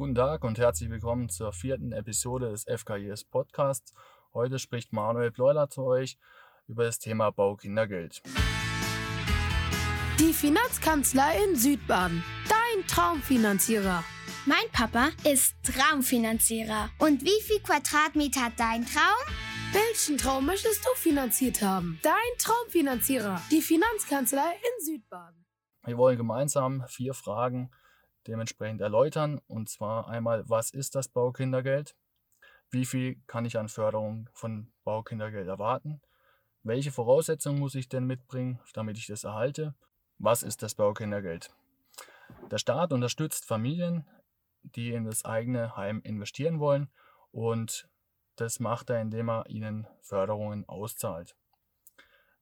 Guten Tag und herzlich willkommen zur vierten Episode des FKIS Podcasts. Heute spricht Manuel Bleuler zu euch über das Thema Baukindergeld. Die Finanzkanzlei in Südbaden. Dein Traumfinanzierer. Mein Papa ist Traumfinanzierer. Und wie viel Quadratmeter hat dein Traum? Welchen Traum möchtest du finanziert haben? Dein Traumfinanzierer. Die Finanzkanzlei in Südbaden. Wir wollen gemeinsam vier Fragen dementsprechend erläutern. Und zwar einmal, was ist das Baukindergeld? Wie viel kann ich an Förderung von Baukindergeld erwarten? Welche Voraussetzungen muss ich denn mitbringen, damit ich das erhalte? Was ist das Baukindergeld? Der Staat unterstützt Familien, die in das eigene Heim investieren wollen und das macht er, indem er ihnen Förderungen auszahlt.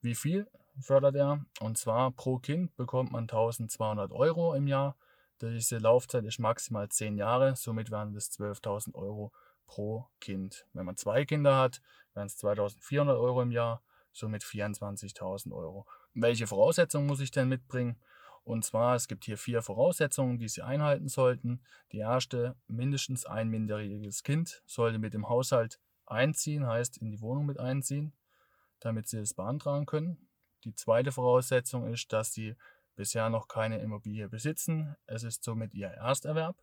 Wie viel fördert er? Und zwar pro Kind bekommt man 1200 Euro im Jahr diese Laufzeit ist maximal 10 Jahre, somit wären das 12.000 Euro pro Kind. Wenn man zwei Kinder hat, wären es 2.400 Euro im Jahr, somit 24.000 Euro. Welche Voraussetzungen muss ich denn mitbringen? Und zwar, es gibt hier vier Voraussetzungen, die Sie einhalten sollten. Die erste, mindestens ein minderjähriges Kind sollte mit dem Haushalt einziehen, heißt in die Wohnung mit einziehen, damit Sie es beantragen können. Die zweite Voraussetzung ist, dass Sie bisher noch keine Immobilie besitzen. Es ist somit ihr Ersterwerb.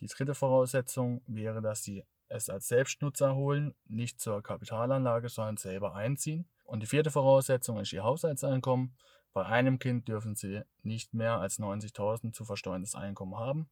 Die dritte Voraussetzung wäre, dass sie es als Selbstnutzer holen, nicht zur Kapitalanlage, sondern selber einziehen. Und die vierte Voraussetzung ist ihr Haushaltseinkommen. Bei einem Kind dürfen sie nicht mehr als 90.000 zu versteuerndes Einkommen haben.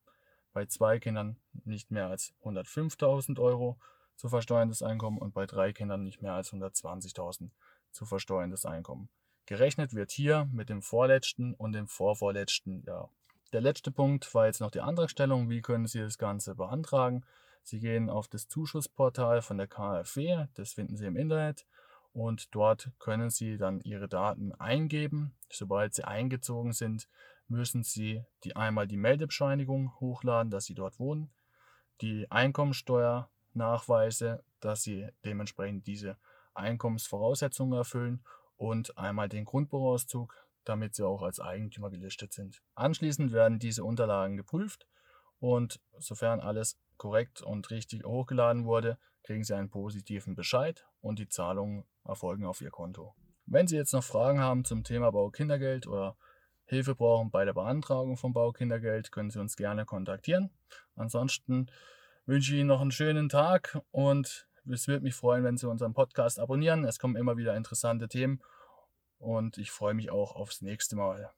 Bei zwei Kindern nicht mehr als 105.000 Euro zu versteuerndes Einkommen und bei drei Kindern nicht mehr als 120.000 zu versteuerndes Einkommen. Gerechnet wird hier mit dem vorletzten und dem vorvorletzten Jahr. Der letzte Punkt war jetzt noch die Antragstellung. Wie können Sie das Ganze beantragen? Sie gehen auf das Zuschussportal von der KfW, das finden Sie im Internet und dort können Sie dann Ihre Daten eingeben. Sobald sie eingezogen sind, müssen Sie die einmal die Meldebescheinigung hochladen, dass Sie dort wohnen, die Einkommensteuernachweise, dass Sie dementsprechend diese Einkommensvoraussetzungen erfüllen und einmal den Grundbuchauszug, damit sie auch als Eigentümer gelistet sind. Anschließend werden diese Unterlagen geprüft und sofern alles korrekt und richtig hochgeladen wurde, kriegen Sie einen positiven Bescheid und die Zahlungen erfolgen auf Ihr Konto. Wenn Sie jetzt noch Fragen haben zum Thema Baukindergeld oder Hilfe brauchen bei der Beantragung von Baukindergeld, können Sie uns gerne kontaktieren. Ansonsten wünsche ich Ihnen noch einen schönen Tag und es würde mich freuen, wenn Sie unseren Podcast abonnieren. Es kommen immer wieder interessante Themen und ich freue mich auch aufs nächste Mal.